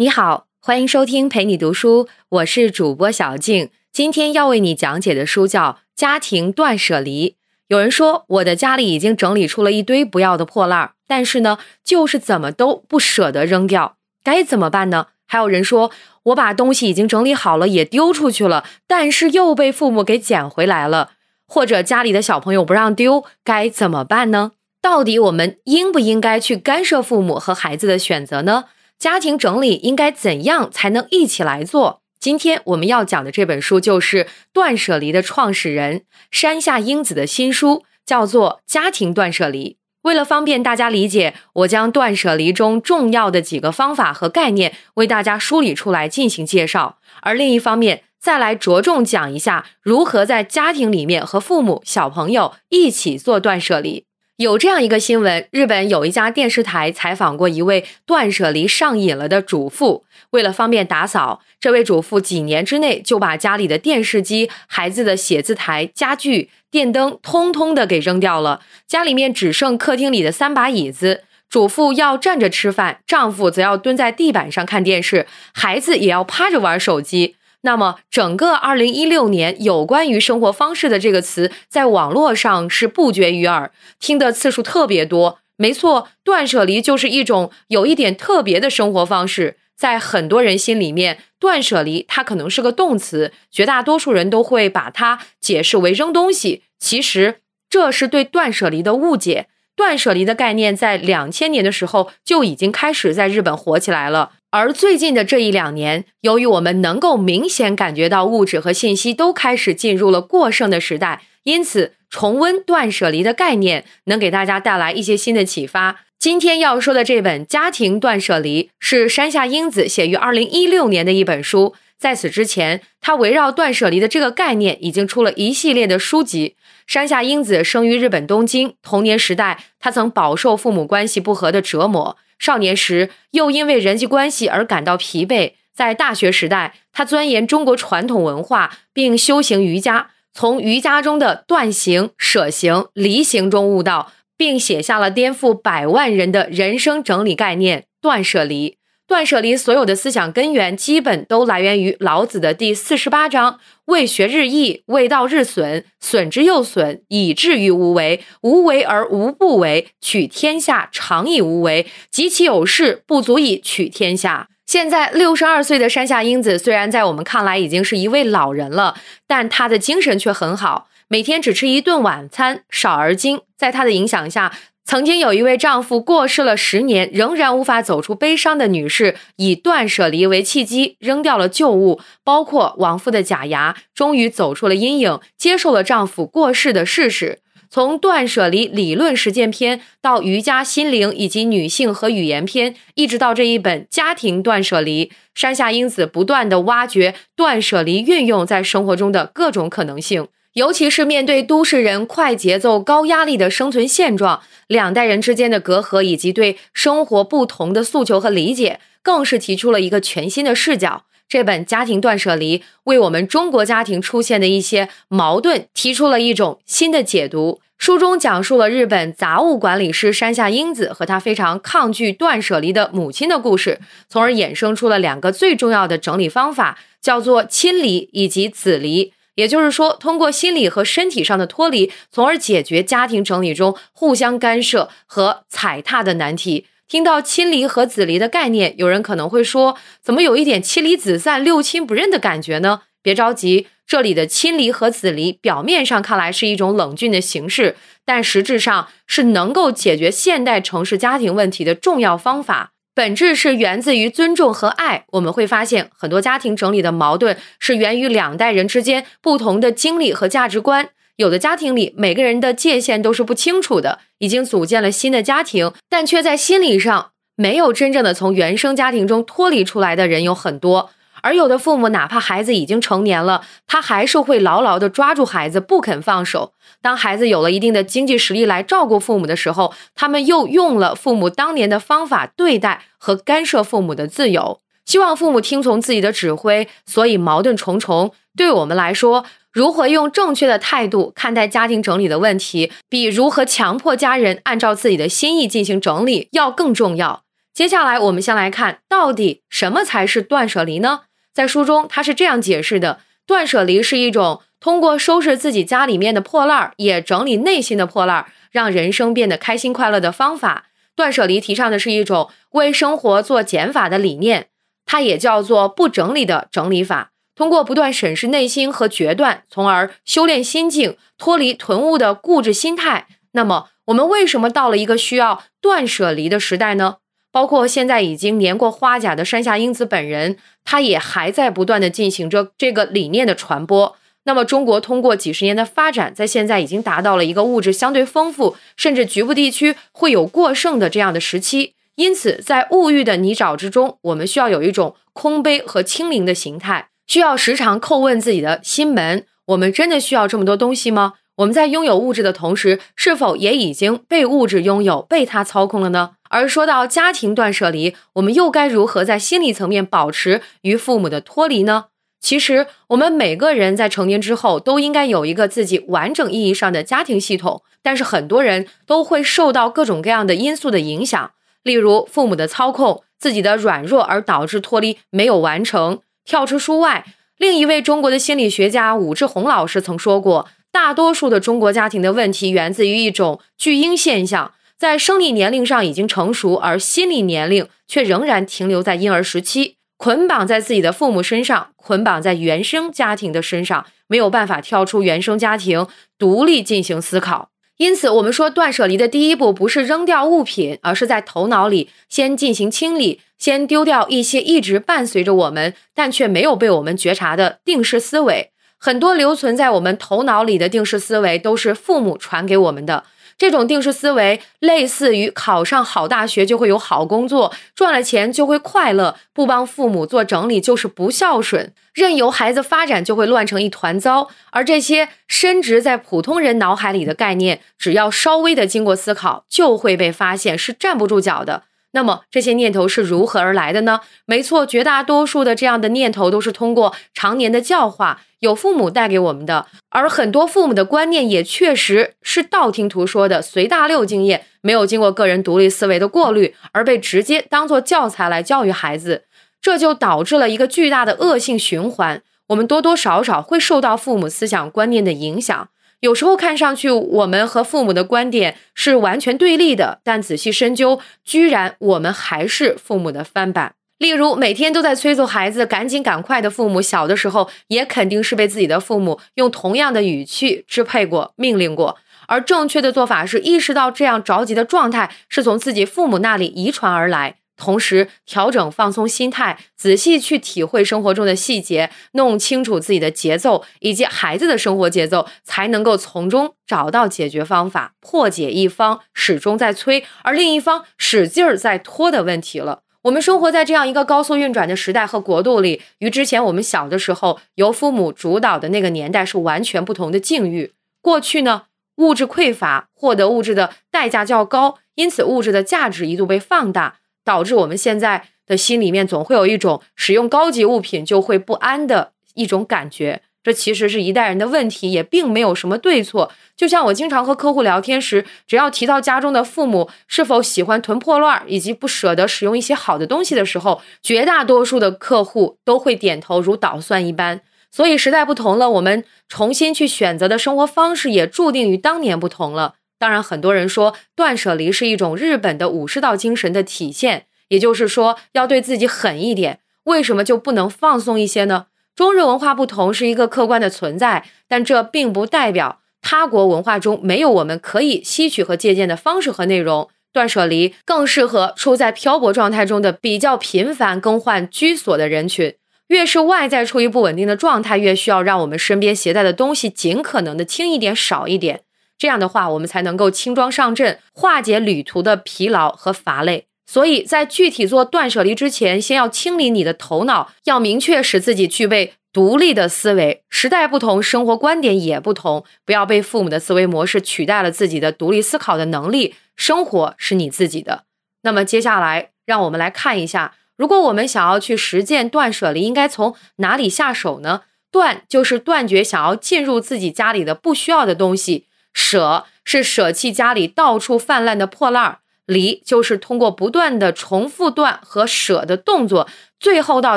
你好，欢迎收听陪你读书，我是主播小静。今天要为你讲解的书叫《家庭断舍离》。有人说我的家里已经整理出了一堆不要的破烂，但是呢，就是怎么都不舍得扔掉，该怎么办呢？还有人说我把东西已经整理好了，也丢出去了，但是又被父母给捡回来了，或者家里的小朋友不让丢，该怎么办呢？到底我们应不应该去干涉父母和孩子的选择呢？家庭整理应该怎样才能一起来做？今天我们要讲的这本书就是《断舍离》的创始人山下英子的新书，叫做《家庭断舍离》。为了方便大家理解，我将断舍离中重要的几个方法和概念为大家梳理出来进行介绍，而另一方面再来着重讲一下如何在家庭里面和父母、小朋友一起做断舍离。有这样一个新闻：日本有一家电视台采访过一位断舍离上瘾了的主妇。为了方便打扫，这位主妇几年之内就把家里的电视机、孩子的写字台、家具、电灯通通的给扔掉了。家里面只剩客厅里的三把椅子，主妇要站着吃饭，丈夫则要蹲在地板上看电视，孩子也要趴着玩手机。那么，整个二零一六年，有关于生活方式的这个词，在网络上是不绝于耳，听的次数特别多。没错，断舍离就是一种有一点特别的生活方式。在很多人心里面，断舍离它可能是个动词，绝大多数人都会把它解释为扔东西。其实，这是对断舍离的误解。断舍离的概念在两千年的时候就已经开始在日本火起来了。而最近的这一两年，由于我们能够明显感觉到物质和信息都开始进入了过剩的时代，因此重温断舍离的概念能给大家带来一些新的启发。今天要说的这本《家庭断舍离》是山下英子写于二零一六年的一本书，在此之前，他围绕断舍离的这个概念已经出了一系列的书籍。山下英子生于日本东京，童年时代，他曾饱受父母关系不和的折磨。少年时又因为人际关系而感到疲惫，在大学时代，他钻研中国传统文化，并修行瑜伽，从瑜伽中的断行、舍行、离行中悟道，并写下了颠覆百万人的人生整理概念——断舍离。断舍离所有的思想根源，基本都来源于老子的第四十八章：“为学日益，为道日损，损之又损，以至于无为。无为而无不为，取天下常以无为。及其有事，不足以取天下。”现在六十二岁的山下英子，虽然在我们看来已经是一位老人了，但她的精神却很好，每天只吃一顿晚餐，少而精。在她的影响下。曾经有一位丈夫过世了十年，仍然无法走出悲伤的女士，以断舍离为契机，扔掉了旧物，包括亡夫的假牙，终于走出了阴影，接受了丈夫过世的事实。从断舍离理论实践篇到瑜伽心灵以及女性和语言篇，一直到这一本家庭断舍离，山下英子不断的挖掘断舍离运用在生活中的各种可能性。尤其是面对都市人快节奏、高压力的生存现状，两代人之间的隔阂，以及对生活不同的诉求和理解，更是提出了一个全新的视角。这本《家庭断舍离》为我们中国家庭出现的一些矛盾提出了一种新的解读。书中讲述了日本杂物管理师山下英子和她非常抗拒断舍离的母亲的故事，从而衍生出了两个最重要的整理方法，叫做亲离以及子离。也就是说，通过心理和身体上的脱离，从而解决家庭整理中互相干涉和踩踏的难题。听到亲离和子离的概念，有人可能会说，怎么有一点妻离子散、六亲不认的感觉呢？别着急，这里的亲离和子离，表面上看来是一种冷峻的形式，但实质上是能够解决现代城市家庭问题的重要方法。本质是源自于尊重和爱。我们会发现，很多家庭整理的矛盾是源于两代人之间不同的经历和价值观。有的家庭里，每个人的界限都是不清楚的，已经组建了新的家庭，但却在心理上没有真正的从原生家庭中脱离出来的人有很多。而有的父母，哪怕孩子已经成年了，他还是会牢牢地抓住孩子不肯放手。当孩子有了一定的经济实力来照顾父母的时候，他们又用了父母当年的方法对待和干涉父母的自由，希望父母听从自己的指挥，所以矛盾重重。对我们来说，如何用正确的态度看待家庭整理的问题，比如何强迫家人按照自己的心意进行整理要更重要。接下来，我们先来看到底什么才是断舍离呢？在书中，他是这样解释的：断舍离是一种通过收拾自己家里面的破烂儿，也整理内心的破烂儿，让人生变得开心快乐的方法。断舍离提倡的是一种为生活做减法的理念，它也叫做不整理的整理法。通过不断审视内心和决断，从而修炼心境，脱离囤物的固执心态。那么，我们为什么到了一个需要断舍离的时代呢？包括现在已经年过花甲的山下英子本人，他也还在不断的进行着这个理念的传播。那么，中国通过几十年的发展，在现在已经达到了一个物质相对丰富，甚至局部地区会有过剩的这样的时期。因此，在物欲的泥沼之中，我们需要有一种空杯和清零的形态，需要时常叩问自己的心门：我们真的需要这么多东西吗？我们在拥有物质的同时，是否也已经被物质拥有、被它操控了呢？而说到家庭断舍离，我们又该如何在心理层面保持与父母的脱离呢？其实，我们每个人在成年之后都应该有一个自己完整意义上的家庭系统，但是很多人都会受到各种各样的因素的影响，例如父母的操控、自己的软弱，而导致脱离没有完成。跳出书外，另一位中国的心理学家武志红老师曾说过。大多数的中国家庭的问题源自于一种巨婴现象，在生理年龄上已经成熟，而心理年龄却仍然停留在婴儿时期，捆绑在自己的父母身上，捆绑在原生家庭的身上，没有办法跳出原生家庭，独立进行思考。因此，我们说断舍离的第一步不是扔掉物品，而是在头脑里先进行清理，先丢掉一些一直伴随着我们，但却没有被我们觉察的定式思维。很多留存在我们头脑里的定式思维，都是父母传给我们的。这种定式思维类似于考上好大学就会有好工作，赚了钱就会快乐，不帮父母做整理就是不孝顺，任由孩子发展就会乱成一团糟。而这些深植在普通人脑海里的概念，只要稍微的经过思考，就会被发现是站不住脚的。那么这些念头是如何而来的呢？没错，绝大多数的这样的念头都是通过常年的教化，有父母带给我们的。而很多父母的观念也确实是道听途说的随大溜经验，没有经过个人独立思维的过滤，而被直接当做教材来教育孩子，这就导致了一个巨大的恶性循环。我们多多少少会受到父母思想观念的影响。有时候看上去我们和父母的观点是完全对立的，但仔细深究，居然我们还是父母的翻版。例如，每天都在催促孩子赶紧赶快的父母，小的时候也肯定是被自己的父母用同样的语气支配过、命令过。而正确的做法是意识到这样着急的状态是从自己父母那里遗传而来。同时调整放松心态，仔细去体会生活中的细节，弄清楚自己的节奏以及孩子的生活节奏，才能够从中找到解决方法，破解一方始终在催，而另一方使劲儿在拖的问题了。我们生活在这样一个高速运转的时代和国度里，与之前我们小的时候由父母主导的那个年代是完全不同的境遇。过去呢，物质匮乏，获得物质的代价较高，因此物质的价值一度被放大。导致我们现在的心里面总会有一种使用高级物品就会不安的一种感觉，这其实是一代人的问题，也并没有什么对错。就像我经常和客户聊天时，只要提到家中的父母是否喜欢囤破乱以及不舍得使用一些好的东西的时候，绝大多数的客户都会点头如捣蒜一般。所以时代不同了，我们重新去选择的生活方式也注定与当年不同了。当然，很多人说断舍离是一种日本的武士道精神的体现，也就是说要对自己狠一点。为什么就不能放松一些呢？中日文化不同是一个客观的存在，但这并不代表他国文化中没有我们可以吸取和借鉴的方式和内容。断舍离更适合处在漂泊状态中的比较频繁更换居所的人群。越是外在处于不稳定的状态，越需要让我们身边携带的东西尽可能的轻一点、少一点。这样的话，我们才能够轻装上阵，化解旅途的疲劳和乏累。所以在具体做断舍离之前，先要清理你的头脑，要明确使自己具备独立的思维。时代不同，生活观点也不同，不要被父母的思维模式取代了自己的独立思考的能力。生活是你自己的。那么接下来，让我们来看一下，如果我们想要去实践断舍离，应该从哪里下手呢？断就是断绝想要进入自己家里的不需要的东西。舍是舍弃家里到处泛滥的破烂儿，离就是通过不断的重复断和舍的动作，最后到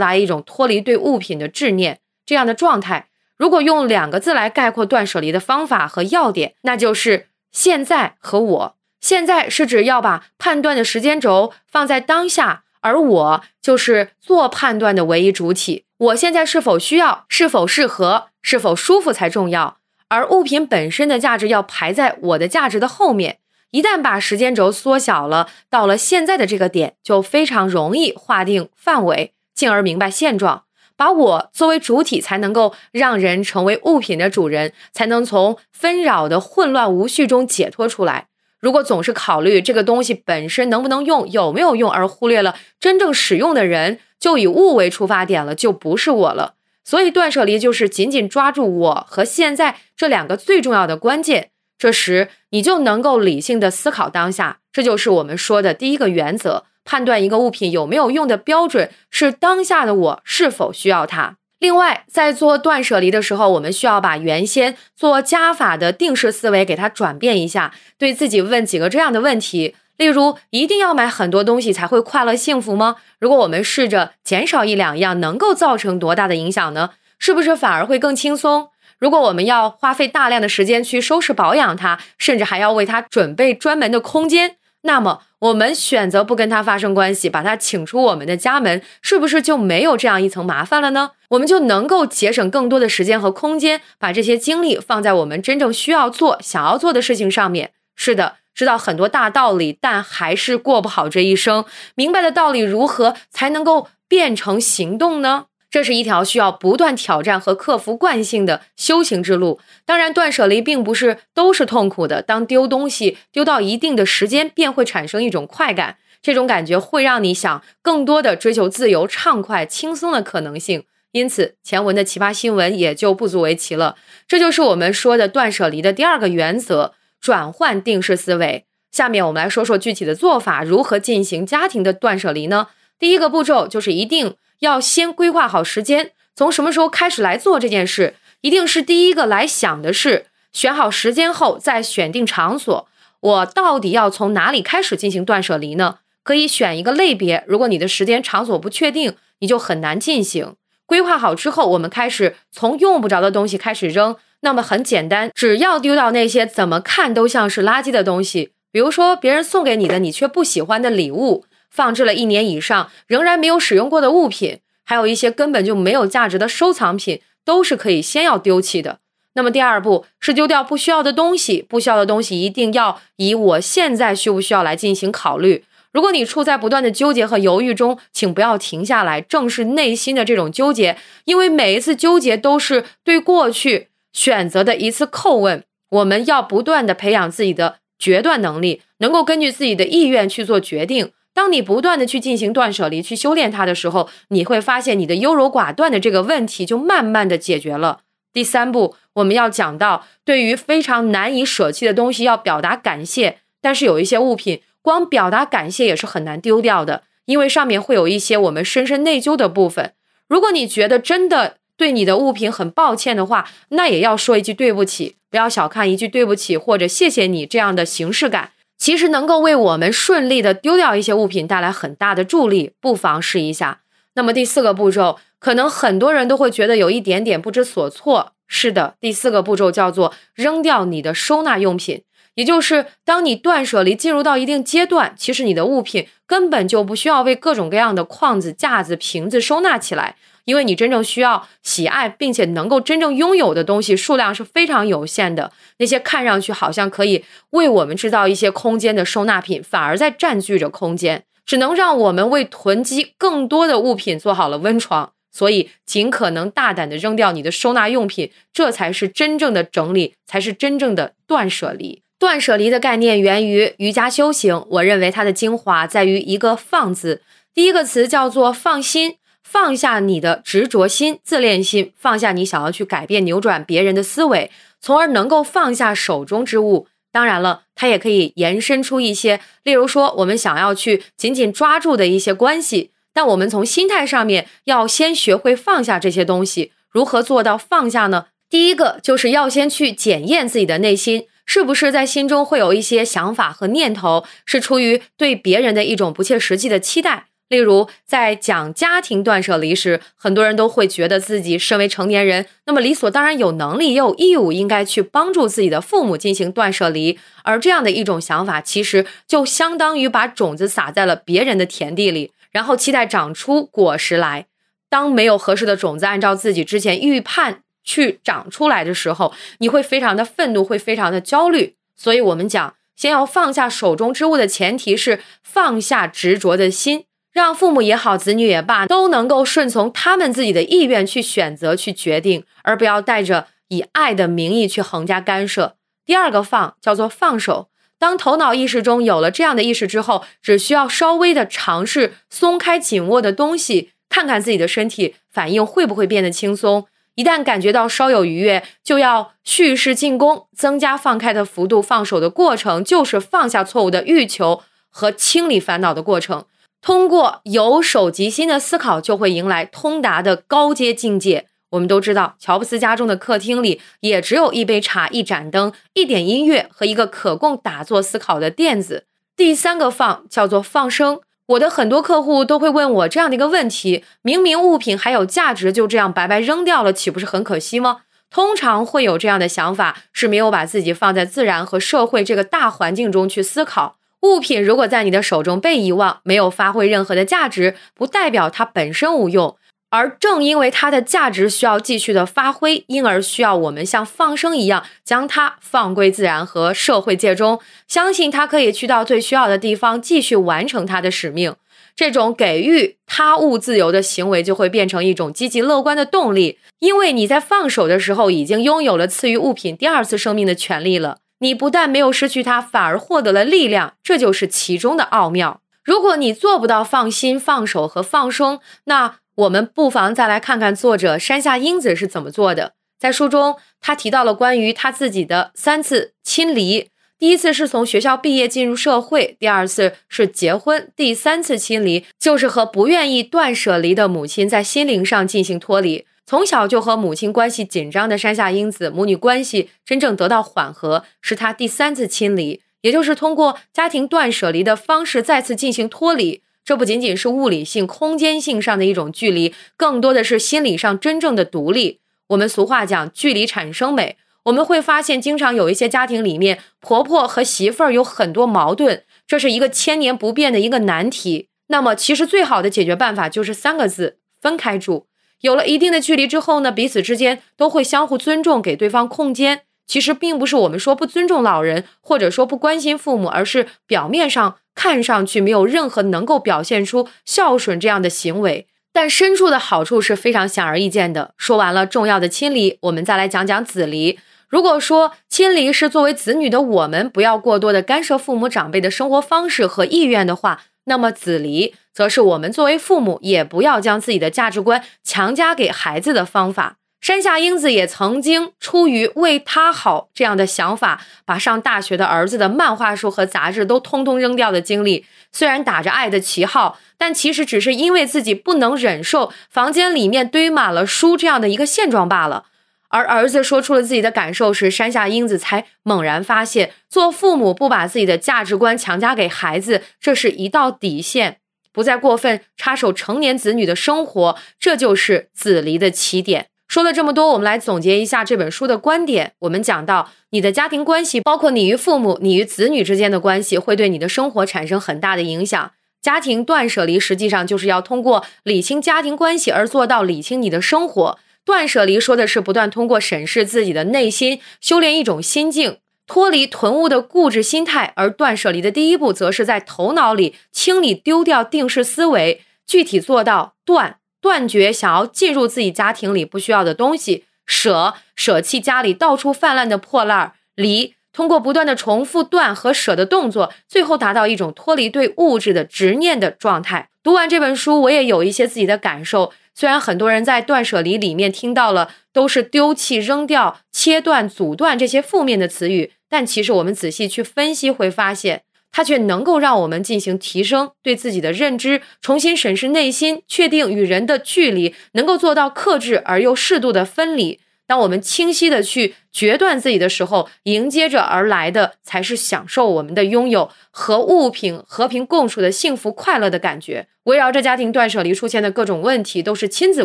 达一种脱离对物品的执念这样的状态。如果用两个字来概括断舍离的方法和要点，那就是现在和我。现在是指要把判断的时间轴放在当下，而我就是做判断的唯一主体。我现在是否需要，是否适合，是否舒服才重要。而物品本身的价值要排在我的价值的后面。一旦把时间轴缩小了，到了现在的这个点，就非常容易划定范围，进而明白现状。把我作为主体，才能够让人成为物品的主人，才能从纷扰的混乱无序中解脱出来。如果总是考虑这个东西本身能不能用、有没有用，而忽略了真正使用的人，就以物为出发点了，就不是我了。所以断舍离就是紧紧抓住我和现在这两个最重要的关键，这时你就能够理性的思考当下。这就是我们说的第一个原则：判断一个物品有没有用的标准是当下的我是否需要它。另外，在做断舍离的时候，我们需要把原先做加法的定式思维给它转变一下，对自己问几个这样的问题。例如，一定要买很多东西才会快乐幸福吗？如果我们试着减少一两样，能够造成多大的影响呢？是不是反而会更轻松？如果我们要花费大量的时间去收拾保养它，甚至还要为它准备专门的空间，那么我们选择不跟它发生关系，把它请出我们的家门，是不是就没有这样一层麻烦了呢？我们就能够节省更多的时间和空间，把这些精力放在我们真正需要做、想要做的事情上面。是的。知道很多大道理，但还是过不好这一生。明白的道理如何才能够变成行动呢？这是一条需要不断挑战和克服惯性的修行之路。当然，断舍离并不是都是痛苦的。当丢东西丢到一定的时间，便会产生一种快感，这种感觉会让你想更多的追求自由、畅快、轻松的可能性。因此，前文的奇葩新闻也就不足为奇了。这就是我们说的断舍离的第二个原则。转换定式思维。下面我们来说说具体的做法，如何进行家庭的断舍离呢？第一个步骤就是一定要先规划好时间，从什么时候开始来做这件事，一定是第一个来想的是选好时间后再选定场所。我到底要从哪里开始进行断舍离呢？可以选一个类别。如果你的时间场所不确定，你就很难进行。规划好之后，我们开始从用不着的东西开始扔。那么很简单，只要丢掉那些怎么看都像是垃圾的东西，比如说别人送给你的你却不喜欢的礼物，放置了一年以上仍然没有使用过的物品，还有一些根本就没有价值的收藏品，都是可以先要丢弃的。那么第二步是丢掉不需要的东西，不需要的东西一定要以我现在需不需要来进行考虑。如果你处在不断的纠结和犹豫中，请不要停下来，正视内心的这种纠结，因为每一次纠结都是对过去。选择的一次叩问，我们要不断的培养自己的决断能力，能够根据自己的意愿去做决定。当你不断的去进行断舍离，去修炼它的时候，你会发现你的优柔寡断的这个问题就慢慢的解决了。第三步，我们要讲到对于非常难以舍弃的东西要表达感谢，但是有一些物品光表达感谢也是很难丢掉的，因为上面会有一些我们深深内疚的部分。如果你觉得真的，对你的物品很抱歉的话，那也要说一句对不起。不要小看一句对不起或者谢谢你这样的形式感，其实能够为我们顺利的丢掉一些物品带来很大的助力。不妨试一下。那么第四个步骤，可能很多人都会觉得有一点点不知所措。是的，第四个步骤叫做扔掉你的收纳用品，也就是当你断舍离进入到一定阶段，其实你的物品根本就不需要为各种各样的框子、架子、瓶子收纳起来。因为你真正需要喜爱并且能够真正拥有的东西数量是非常有限的，那些看上去好像可以为我们制造一些空间的收纳品，反而在占据着空间，只能让我们为囤积更多的物品做好了温床。所以，尽可能大胆的扔掉你的收纳用品，这才是真正的整理，才是真正的断舍离。断舍离的概念源于瑜伽修行，我认为它的精华在于一个“放”字，第一个词叫做放心。放下你的执着心、自恋心，放下你想要去改变、扭转别人的思维，从而能够放下手中之物。当然了，它也可以延伸出一些，例如说我们想要去紧紧抓住的一些关系。但我们从心态上面要先学会放下这些东西。如何做到放下呢？第一个就是要先去检验自己的内心。是不是在心中会有一些想法和念头，是出于对别人的一种不切实际的期待？例如，在讲家庭断舍离时，很多人都会觉得自己身为成年人，那么理所当然有能力也有义务应该去帮助自己的父母进行断舍离。而这样的一种想法，其实就相当于把种子撒在了别人的田地里，然后期待长出果实来。当没有合适的种子按照自己之前预判去长出来的时候，你会非常的愤怒，会非常的焦虑。所以，我们讲，先要放下手中之物的前提是放下执着的心。让父母也好，子女也罢，都能够顺从他们自己的意愿去选择、去决定，而不要带着以爱的名义去横加干涉。第二个放叫做放手。当头脑意识中有了这样的意识之后，只需要稍微的尝试松开紧握的东西，看看自己的身体反应会不会变得轻松。一旦感觉到稍有愉悦，就要蓄势进攻，增加放开的幅度。放手的过程就是放下错误的欲求和清理烦恼的过程。通过由手及心的思考，就会迎来通达的高阶境界。我们都知道，乔布斯家中的客厅里也只有一杯茶、一盏灯、一点音乐和一个可供打坐思考的垫子。第三个放叫做放生。我的很多客户都会问我这样的一个问题：明明物品还有价值，就这样白白扔掉了，岂不是很可惜吗？通常会有这样的想法，是没有把自己放在自然和社会这个大环境中去思考。物品如果在你的手中被遗忘，没有发挥任何的价值，不代表它本身无用，而正因为它的价值需要继续的发挥，因而需要我们像放生一样，将它放归自然和社会界中，相信它可以去到最需要的地方，继续完成它的使命。这种给予他物自由的行为，就会变成一种积极乐观的动力，因为你在放手的时候，已经拥有了赐予物品第二次生命的权利了。你不但没有失去它，反而获得了力量，这就是其中的奥妙。如果你做不到放心、放手和放松，那我们不妨再来看看作者山下英子是怎么做的。在书中，他提到了关于他自己的三次亲离：第一次是从学校毕业进入社会，第二次是结婚，第三次亲离就是和不愿意断舍离的母亲在心灵上进行脱离。从小就和母亲关系紧张的山下英子，母女关系真正得到缓和，是她第三次亲离，也就是通过家庭断舍离的方式再次进行脱离。这不仅仅是物理性、空间性上的一种距离，更多的是心理上真正的独立。我们俗话讲“距离产生美”，我们会发现，经常有一些家庭里面，婆婆和媳妇儿有很多矛盾，这是一个千年不变的一个难题。那么，其实最好的解决办法就是三个字：分开住。有了一定的距离之后呢，彼此之间都会相互尊重，给对方空间。其实并不是我们说不尊重老人，或者说不关心父母，而是表面上看上去没有任何能够表现出孝顺这样的行为，但深处的好处是非常显而易见的。说完了重要的亲离，我们再来讲讲子离。如果说亲离是作为子女的我们不要过多的干涉父母长辈的生活方式和意愿的话，那么子离。则是我们作为父母，也不要将自己的价值观强加给孩子的方法。山下英子也曾经出于为他好这样的想法，把上大学的儿子的漫画书和杂志都通通扔掉的经历。虽然打着爱的旗号，但其实只是因为自己不能忍受房间里面堆满了书这样的一个现状罢了。而儿子说出了自己的感受时，山下英子才猛然发现，做父母不把自己的价值观强加给孩子，这是一道底线。不再过分插手成年子女的生活，这就是子离的起点。说了这么多，我们来总结一下这本书的观点。我们讲到，你的家庭关系，包括你与父母、你与子女之间的关系，会对你的生活产生很大的影响。家庭断舍离实际上就是要通过理清家庭关系而做到理清你的生活。断舍离说的是不断通过审视自己的内心，修炼一种心境。脱离囤物的固执心态，而断舍离的第一步，则是在头脑里清理、丢掉定式思维，具体做到断断绝想要进入自己家庭里不需要的东西，舍舍弃家里到处泛滥的破烂儿，离通过不断的重复断和舍的动作，最后达到一种脱离对物质的执念的状态。读完这本书，我也有一些自己的感受。虽然很多人在断舍离里面听到了都是丢弃、扔掉、切断、阻断这些负面的词语。但其实我们仔细去分析，会发现它却能够让我们进行提升对自己的认知，重新审视内心，确定与人的距离，能够做到克制而又适度的分离。当我们清晰的去决断自己的时候，迎接着而来的才是享受我们的拥有和物品和平共处的幸福快乐的感觉。围绕着家庭断舍离出现的各种问题，都是亲子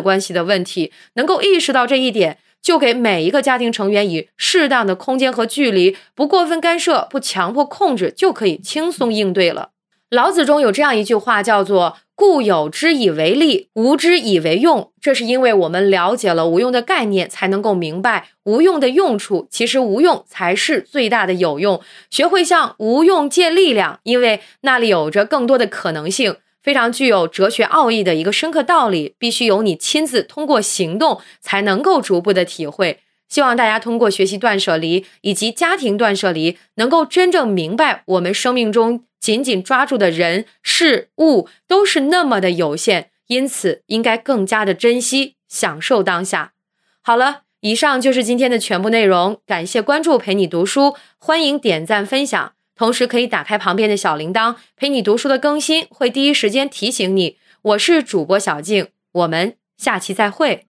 关系的问题。能够意识到这一点，就给每一个家庭成员以适当的空间和距离，不过分干涉，不强迫控制，就可以轻松应对了。老子中有这样一句话，叫做。故有之以为利，无之以为用。这是因为我们了解了无用的概念，才能够明白无用的用处。其实无用才是最大的有用。学会向无用借力量，因为那里有着更多的可能性。非常具有哲学奥义的一个深刻道理，必须由你亲自通过行动才能够逐步的体会。希望大家通过学习断舍离以及家庭断舍离，能够真正明白我们生命中。紧紧抓住的人事物都是那么的有限，因此应该更加的珍惜、享受当下。好了，以上就是今天的全部内容，感谢关注陪你读书，欢迎点赞分享，同时可以打开旁边的小铃铛，陪你读书的更新会第一时间提醒你。我是主播小静，我们下期再会。